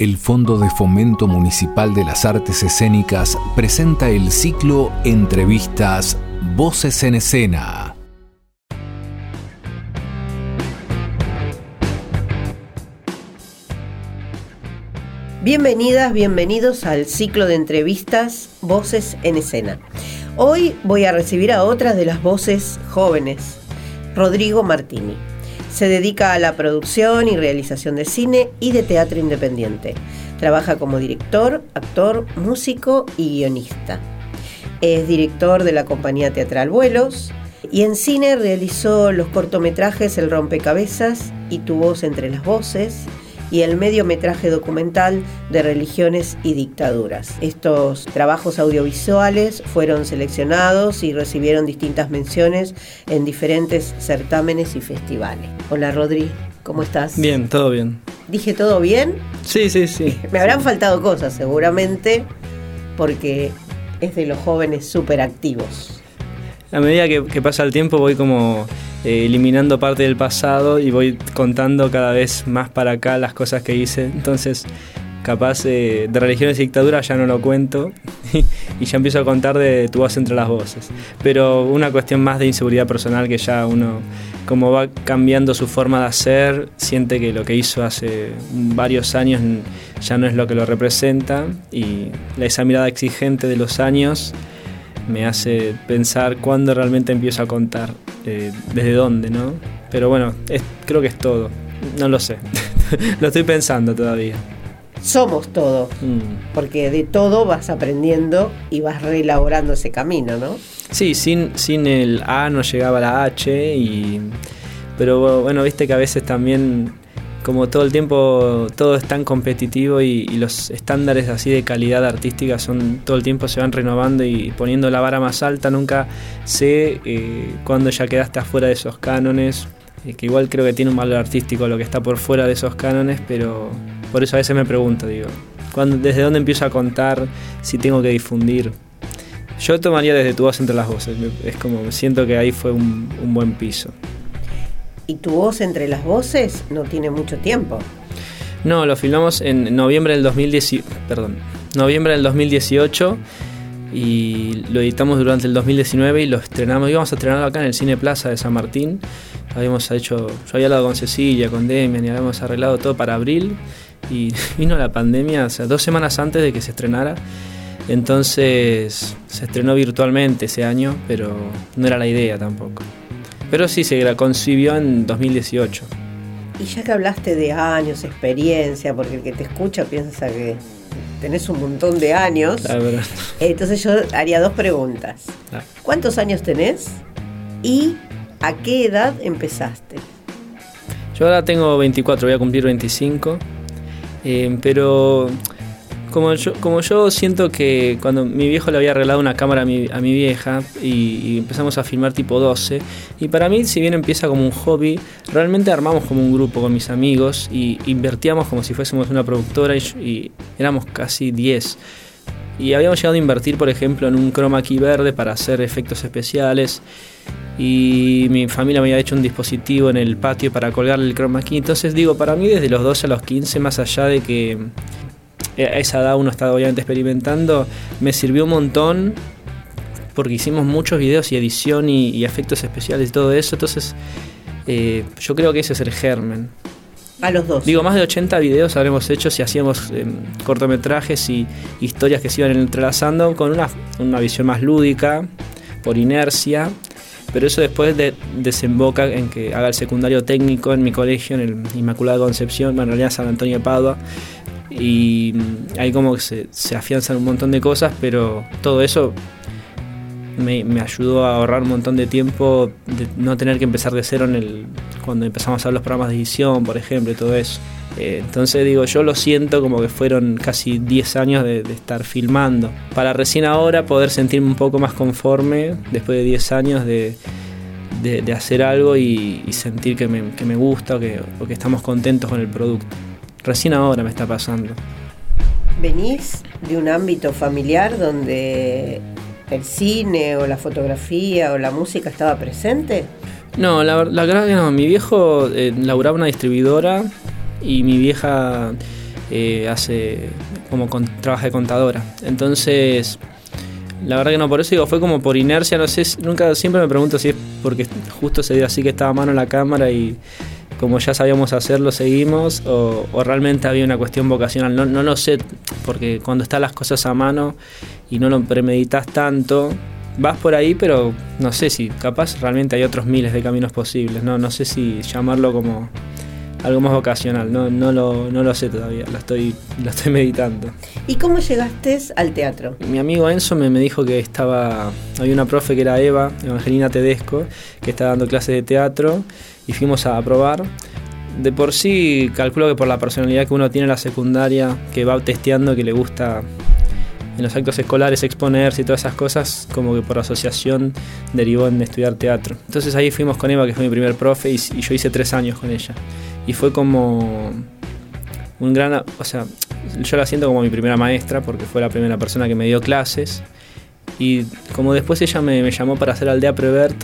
El Fondo de Fomento Municipal de las Artes Escénicas presenta el ciclo Entrevistas Voces en Escena. Bienvenidas, bienvenidos al ciclo de entrevistas Voces en Escena. Hoy voy a recibir a otras de las voces jóvenes, Rodrigo Martini. Se dedica a la producción y realización de cine y de teatro independiente. Trabaja como director, actor, músico y guionista. Es director de la compañía teatral Vuelos y en cine realizó los cortometrajes El rompecabezas y Tu voz entre las voces, y el mediometraje documental de religiones y dictaduras. Estos trabajos audiovisuales fueron seleccionados y recibieron distintas menciones en diferentes certámenes y festivales. Hola Rodri, ¿cómo estás? Bien, todo bien. ¿Dije todo bien? Sí, sí, sí. Me habrán faltado cosas seguramente porque es de los jóvenes súper activos. A medida que, que pasa el tiempo voy como eh, eliminando parte del pasado y voy contando cada vez más para acá las cosas que hice. Entonces, capaz eh, de religiones y dictaduras ya no lo cuento y ya empiezo a contar de tu voz entre las voces. Pero una cuestión más de inseguridad personal que ya uno, como va cambiando su forma de hacer, siente que lo que hizo hace varios años ya no es lo que lo representa y esa mirada exigente de los años me hace pensar cuándo realmente empiezo a contar, eh, desde dónde, ¿no? Pero bueno, creo que es todo. No lo sé. lo estoy pensando todavía. Somos todo, mm. porque de todo vas aprendiendo y vas reelaborando ese camino, ¿no? Sí, sin, sin el A no llegaba la H, y, pero bueno, viste que a veces también como todo el tiempo todo es tan competitivo y, los estándares así de calidad artística son todo el tiempo se van renovando y poniendo la vara más alta, nunca sé eh, cuándo ya quedaste afuera de esos cánones, que igual creo que tiene un valor artístico lo que está por fuera de esos cánones, pero por eso a veces me pregunto, digo, ¿desde dónde empiezo a contar si tengo que difundir? Yo tomaría desde tu voz entre las voces, es como siento que ahí fue un buen piso y tu voz entre las voces no tiene mucho tiempo. No, lo filmamos en noviembre del 2018, perdón, noviembre del 2018 y lo editamos durante el 2019 y lo estrenamos, íbamos a estrenarlo acá en el Cine Plaza de San Martín. Habíamos hecho, yo había hablado con Cecilia, con Demian y habíamos arreglado todo para abril y vino la pandemia, o sea, dos semanas antes de que se estrenara. Entonces se estrenó virtualmente ese año, pero no era la idea tampoco. Pero sí, se la concibió en 2018. Y ya que hablaste de años, experiencia, porque el que te escucha piensa que tenés un montón de años. entonces yo haría dos preguntas. ¿Cuántos años tenés? ¿Y a qué edad empezaste? Yo ahora tengo 24, voy a cumplir 25. Eh, pero como yo, como yo siento que cuando mi viejo le había arreglado una cámara a mi, a mi vieja y, empezamos a filmar tipo 12, y para mí si bien empieza como un hobby, realmente armamos como un grupo con mis amigos y invertíamos como si fuésemos una productora y, éramos casi 10. Y habíamos llegado a invertir, por ejemplo, en un chroma key verde para hacer efectos especiales. Y mi familia me había hecho un dispositivo en el patio para colgarle el chroma key. Entonces digo, para mí desde los 12 a los 15, más allá de que a esa edad uno está obviamente experimentando, me sirvió un montón porque hicimos muchos videos y edición y, efectos especiales y todo eso, entonces eh, yo creo que ese es el germen. A los dos. Digo, más de 80 videos habremos hecho si hacíamos em, cortometrajes y historias que se iban entrelazando con una, una visión más lúdica, por inercia, pero eso después de, desemboca en que haga el secundario técnico en mi colegio, en el Inmaculada Concepción, bueno, en realidad San Antonio de Padua, y ahí como que se, afianzan un montón de cosas, pero todo eso me, ayudó a ahorrar un montón de tiempo, de no tener que empezar de cero en el, cuando empezamos a ver los programas de edición, por ejemplo, y todo eso. Eh, entonces digo, yo lo siento como que fueron casi 10 años de, estar filmando. Para recién ahora poder sentirme un poco más conforme, después de 10 años de, hacer algo y, sentir que me, que me gusta o que, o que estamos contentos con el producto. Recién ahora me está pasando. ¿Venís de un ámbito familiar donde el cine o la fotografía o la música estaba presente? No, la, verdad que no. Mi viejo eh, laburaba una distribuidora y mi vieja eh, hace como con, trabaja de contadora. Entonces, la verdad que no, por eso digo, fue como por inercia, no sé, nunca, siempre me pregunto si es porque justo se dio así que estaba a mano en la cámara y como ya sabíamos hacerlo, seguimos, o, realmente había una cuestión vocacional, no, no lo sé, porque cuando están las cosas a mano y no lo premeditas tanto, vas por ahí, pero no sé si, capaz realmente hay otros miles de caminos posibles, no, no sé si llamarlo como algo más vocacional, no, no, lo, no lo sé todavía, lo estoy, lo estoy meditando. ¿Y cómo llegaste al teatro? Mi amigo Enzo me, me dijo que estaba, había una profe que era Eva, Evangelina Tedesco, que estaba dando clases de teatro y fuimos a probar. De por sí, calculo que por la personalidad que uno tiene en la secundaria, que va testeando, que le gusta en los actos escolares exponerse y todas esas cosas, como que por asociación derivó en estudiar teatro. Entonces ahí fuimos con Eva, que fue mi primer profe, y, yo hice tres años con ella. Y fue como un gran, o sea, yo la siento como mi primera maestra, porque fue la primera persona que me dio clases. Y como después ella me, llamó para hacer Aldea Prevert,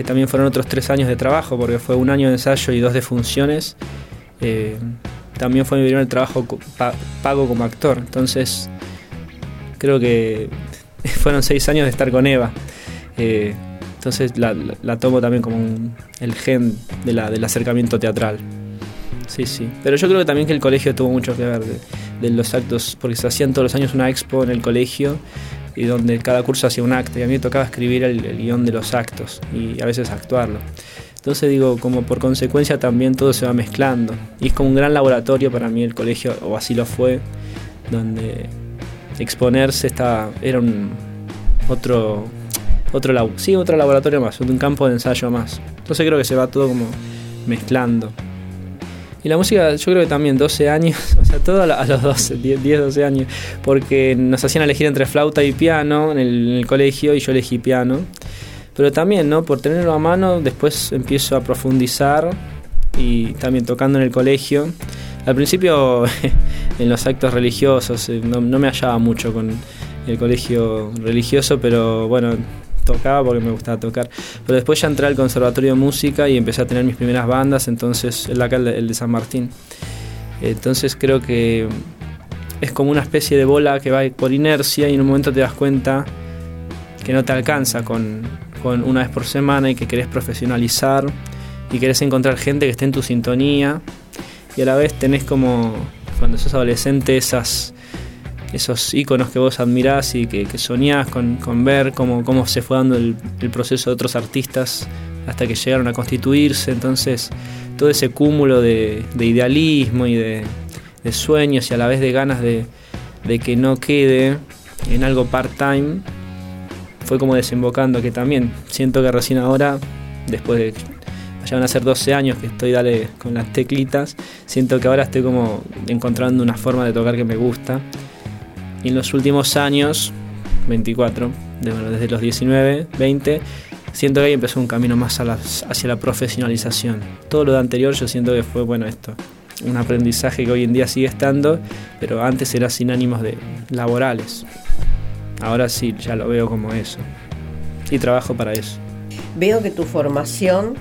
que también fueron otros tres años de trabajo, porque fue un año de ensayo y dos de funciones. Eh, también fue mi primer trabajo pago como actor. Entonces, creo que fueron seis años de estar con Eva. Eh, entonces la, tomo también como el gen de la, del acercamiento teatral. Sí, sí. Pero yo creo que también que el colegio tuvo mucho que ver de, los actos, porque se hacían todos los años una expo en el colegio y donde cada curso hacía un acto y a mí me tocaba escribir el, el guion de los actos y a veces actuarlo. Entonces digo, como por consecuencia también todo se va mezclando. Y es como un gran laboratorio para mí el colegio, o así lo fue, donde exponerse está, era un otro, otro, sí, otro laboratorio más, un campo de ensayo más. Entonces creo que se va todo como mezclando. Y la música, yo creo que también 12 años, o sea, todo a los 12, 10, 12 años, porque nos hacían elegir entre flauta y piano en el, colegio y yo elegí piano. Pero también, ¿no? Por tenerlo a mano, después empiezo a profundizar y también tocando en el colegio. Al principio en los actos religiosos eh, no, me hallaba mucho con el colegio religioso, pero bueno, tocaba porque me gustaba tocar. Pero después ya entré al Conservatorio de Música y empecé a tener mis primeras bandas, entonces el acá el de San Martín. Entonces creo que es como una especie de bola que va por inercia y en un momento te das cuenta que no te alcanza con, con una vez por semana y que querés profesionalizar y querés encontrar gente que esté en tu sintonía y a la vez tenés como, cuando sos adolescente, esas, esos iconos que vos admirás y que, soñás con, ver cómo, cómo se fue dando el, proceso de otros artistas hasta que llegaron a constituirse. Entonces, todo ese cúmulo de, idealismo y de, sueños y a la vez de ganas de, de que no quede en algo part-time fue como desembocando que también siento que recién ahora, después de ya van a ser 12 años que estoy dale con las teclitas, siento que ahora estoy como encontrando una forma de tocar que me gusta. Y en los últimos años, 24, desde los 19, 20, siento que ahí empezó un camino más hacia la profesionalización. Todo lo de anterior yo siento que fue, bueno, esto, un aprendizaje que hoy en día sigue estando, pero antes era sin ánimos de laborales. Ahora sí, ya lo veo como eso. Y trabajo para eso. Veo que tu formación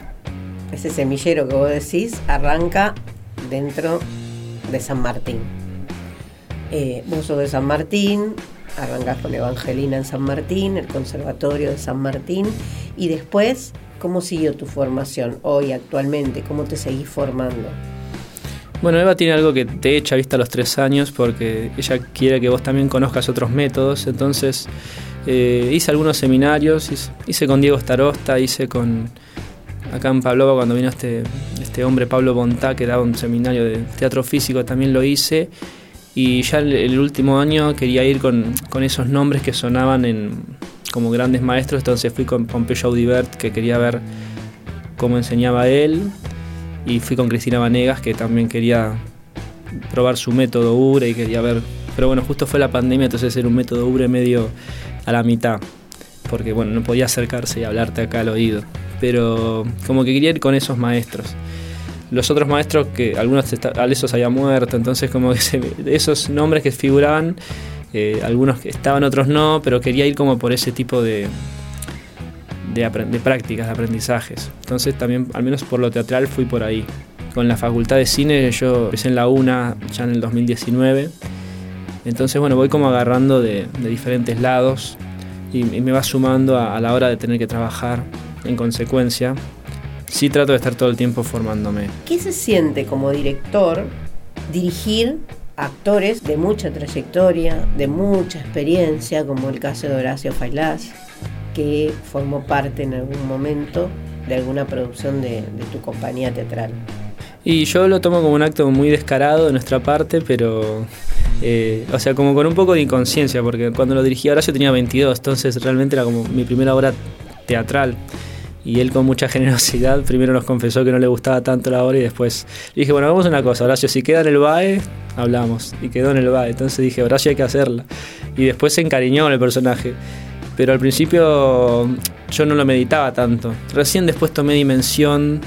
ese semillero que vos decís arranca dentro de San Martín. Eh, sos de San Martín, arrancás con Evangelina en San Martín, el Conservatorio de San Martín, y después, ¿cómo siguió tu formación hoy, actualmente? ¿Cómo te seguís formando? Bueno, Eva tiene algo que te echa vista a los tres años porque ella quiere que vos también conozcas otros métodos. Entonces eh, hice algunos seminarios, hice, con Diego Starosta, hice con acá en Pablo cuando vino este, este hombre Pablo Bontá que daba un seminario de teatro físico también lo hice y ya el, último año quería ir con, esos nombres que sonaban en, como grandes maestros entonces fui con Pompeyo Audibert que quería ver cómo enseñaba él y fui con Cristina Vanegas que también quería probar su método URE y quería ver pero bueno justo fue la pandemia entonces era un método URE medio a la mitad porque bueno no podía acercarse y hablarte acá al oído pero como que quería ir con esos maestros. Los otros maestros, que algunos esos había muerto, entonces como que esos nombres que figuraban, eh, algunos estaban, otros no, pero quería ir como por ese tipo de, de, prácticas, de aprendizajes. Entonces también, al menos por lo teatral, fui por ahí. con la facultad de cine, yo empecé en la UNA ya en el 2019. Entonces, bueno, voy como agarrando de, diferentes lados y, me va sumando a, la hora de tener que trabajar en consecuencia. Sí trato de estar todo el tiempo formándome. ¿Qué se siente como director dirigir actores de mucha trayectoria, de mucha experiencia, como el caso de Horacio Failás, que formó parte en algún momento de alguna producción de, tu compañía teatral. Y yo lo tomo como un acto muy descarado de nuestra parte, pero, eh, o sea, como con un poco de inconsciencia, porque cuando lo dirigí Horacio tenía 22, entonces realmente era como mi primera obra teatral. Y él con mucha generosidad primero nos confesó que no le gustaba tanto la obra y después le dije, bueno, vamos a una cosa, Horacio, si queda en el BAE, hablamos. Y quedó en el BAE. Entonces dije, Horacio hay que hacerla. Y después se encariñó en el personaje. Pero al principio yo no lo meditaba tanto. Recién después tomé dimensión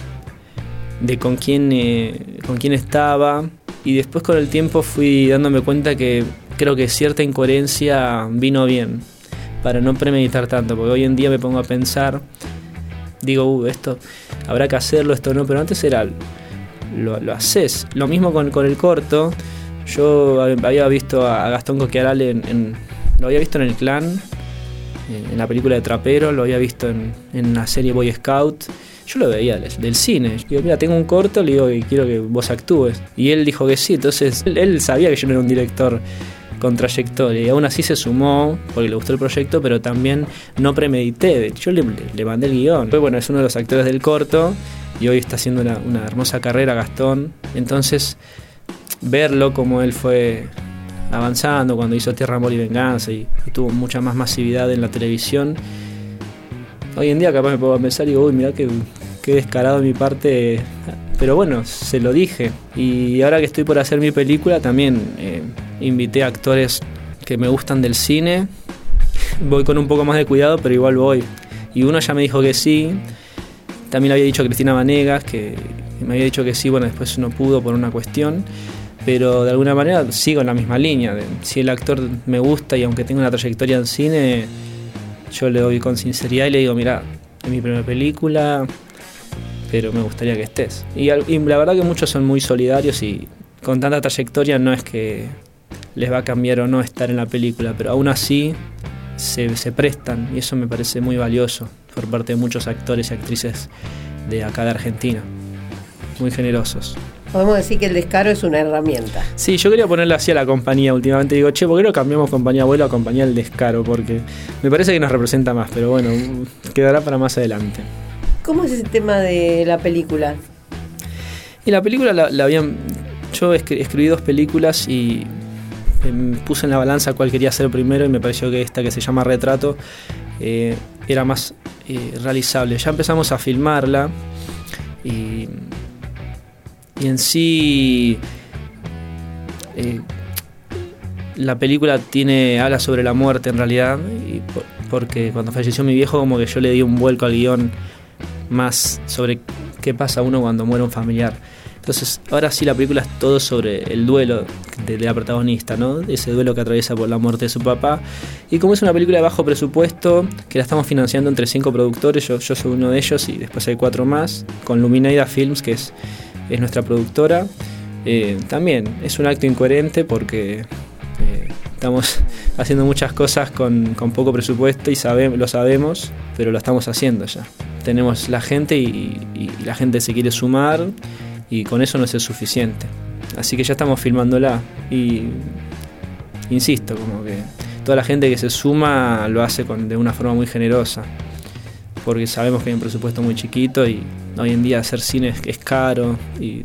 de con quién, eh, con quién estaba. Y después con el tiempo fui dándome cuenta que creo que cierta incoherencia vino bien. Para no premeditar tanto. Porque hoy en día me pongo a pensar digo, uh, esto habrá que hacerlo, esto no, pero antes era, lo, lo haces. Lo mismo con, con, el corto, yo había visto a Gastón Coquiaral en, lo había visto en El Clan, eh, en la película de Trapero, lo había visto en, en la serie Boy Scout. Yo lo veía del, cine. Yo digo, mira, tengo un corto, le digo que quiero que vos actúes. Y él dijo que sí, entonces él sabía que yo no era un director con trayectoria. Y aún así se sumó porque le gustó el proyecto, pero también no premedité. Yo le, le mandé el guion. bueno, es uno de los actores del corto y hoy está haciendo una, hermosa carrera Gastón. Entonces, verlo como él fue avanzando cuando hizo Tierra, Amor y Venganza y, tuvo mucha más masividad en la televisión. Hoy en día capaz me puedo pensar y digo, uy, mira qué, qué descarado de mi parte. Pero bueno, se lo dije. Y ahora que estoy por hacer mi película, también eh, invité a actores que me gustan del cine. Voy con un poco más de cuidado, pero igual voy. Y uno ya me dijo que sí. También había dicho a Cristina Vanegas que me había dicho que sí, bueno, después no pudo por una cuestión. Pero de alguna manera sigo en la misma línea. si el actor me gusta y aunque tenga una trayectoria en cine, yo le doy con sinceridad y le digo, mira, es mi primera película, pero me gustaría que estés. Y, y la verdad que muchos son muy solidarios y con tanta trayectoria no es que les va a cambiar o no estar en la película, pero aún así se, prestan y eso me parece muy valioso por parte de muchos actores y actrices de acá de Argentina, muy generosos. Podemos decir que el descaro es una herramienta. Sí, yo quería ponerle así a la compañía últimamente. Digo, che, ¿por qué no cambiamos compañía abuelo a compañía del descaro? Porque me parece que nos representa más, pero bueno, quedará para más adelante. ¿Cómo es ese tema de la película? Y la película la, habían. Yo escribí dos películas y puse en la balanza cuál quería hacer primero y me pareció que esta que se llama Retrato eh, era más eh, realizable. Ya empezamos a filmarla y, en sí eh, la película tiene habla sobre la muerte en realidad porque cuando falleció mi viejo como que yo le di un vuelco al guion más sobre qué pasa uno cuando muere un familiar. Entonces, ahora sí la película es todo sobre el duelo de, la protagonista, ¿no? Ese duelo que atraviesa por la muerte de su papá. Y como es una película de bajo presupuesto, que la estamos financiando entre cinco productores, yo, soy uno de ellos y después hay cuatro más, con Luminaida Films, que es, es nuestra productora. Eh, también es un acto incoherente porque eh, estamos haciendo muchas cosas con, poco presupuesto y lo sabemos, pero lo estamos haciendo ya. Tenemos la gente y la gente se quiere sumar y con eso no es suficiente. Así que ya estamos filmándola y insisto, como que toda la gente que se suma lo hace con, de una forma muy generosa, porque sabemos que hay un presupuesto muy chiquito y hoy en día hacer cine es, caro y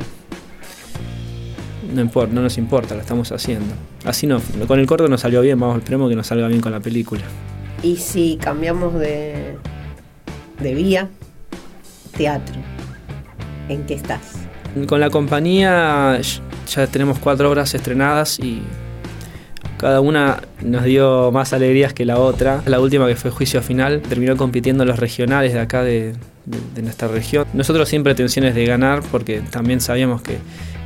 no, importa, no nos importa, lo estamos haciendo. Así no, con el corto nos salió bien, vamos, esperemos que nos salga bien con la película. Y si cambiamos de, de vía, teatro, ¿en qué estás? Con la compañía ya tenemos cuatro obras estrenadas y cada una nos dio más alegrías que la otra. La última que fue Juicio Final terminó compitiendo los regionales de acá de, nuestra región. Nosotros siempre tensiones de ganar porque también sabíamos que,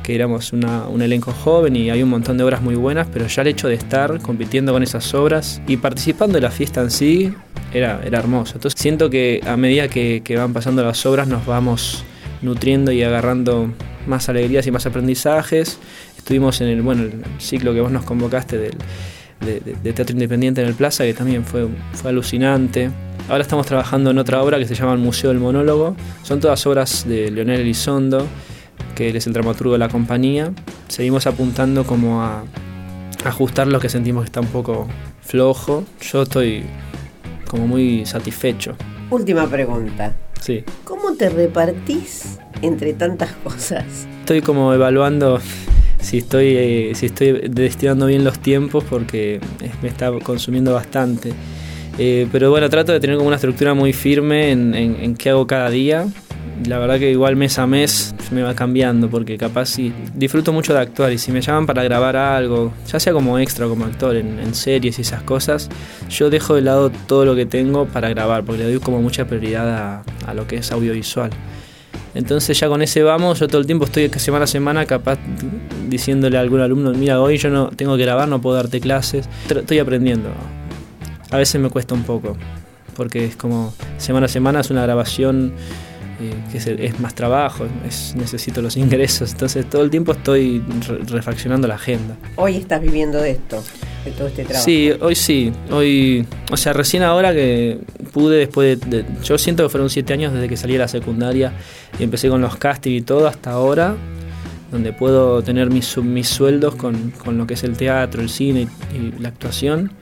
éramos un elenco joven y hay un montón de obras muy buenas, pero ya el hecho de estar compitiendo con esas obras y participando de la fiesta en sí era, era hermoso. Entonces siento que a medida que van pasando las obras nos vamos nutriendo y agarrando más alegrías y más aprendizajes. Estuvimos en el, bueno, el ciclo que vos nos convocaste del, de, teatro independiente en el Plaza, que también fue, fue alucinante. Ahora estamos trabajando en otra obra que se llama El Museo del Monólogo. Son todas obras de Leonel Elizondo, que él es el dramaturgo de la compañía. Seguimos apuntando como a ajustar lo que sentimos que está un poco flojo. Yo estoy como muy satisfecho. Última pregunta. Sí. ¿Cómo te repartís entre tantas cosas? Estoy como evaluando si estoy, eh, si estoy destinando bien los tiempos porque me está consumiendo bastante. Eh, pero bueno, trato de tener como una estructura muy firme en, en, qué hago cada día. La verdad que igual mes a mes me va cambiando porque capaz si disfruto mucho de actuar y si me llaman para grabar algo, ya sea como extra o como actor en, series y esas cosas, yo dejo de lado todo lo que tengo para grabar porque le doy como mucha prioridad a, a lo que es audiovisual. Entonces ya con ese vamos, yo todo el tiempo estoy semana a semana capaz diciéndole a algún alumno, mira, hoy yo no tengo que grabar, no puedo darte clases. Estoy aprendiendo. A veces me cuesta un poco, porque es como semana a semana es una grabación eh, que es, más trabajo, es, necesito los ingresos, entonces todo el tiempo estoy refaccionando la agenda. Hoy estás viviendo de esto, de todo este trabajo. Sí, hoy sí, hoy, o sea, recién ahora que pude después de, yo siento que fueron siete años desde que salí de la secundaria y empecé con los castings y todo hasta ahora, donde puedo tener mis, mis sueldos con, lo que es el teatro, el cine y la actuación.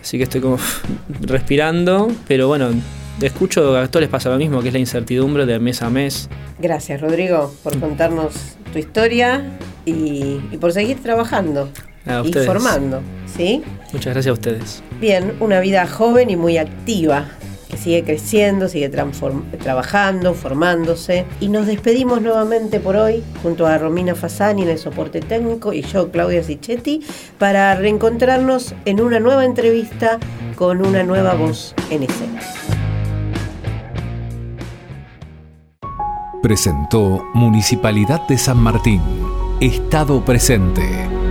Así que estoy como respirando, pero bueno, escucho a todos les pasa lo mismo, que es la incertidumbre de mes a mes. Gracias, Rodrigo, por contarnos tu historia y, por seguir trabajando y formando. ¿sí? Muchas gracias a ustedes. Bien, una vida joven y muy activa que sigue creciendo, sigue trabajando, formándose. Y nos despedimos nuevamente por hoy junto a Romina Fasani en el soporte técnico y yo, Claudia Sichetti, para reencontrarnos en una nueva entrevista con una nueva voz en escena. Presentó Municipalidad de San Martín. Estado presente.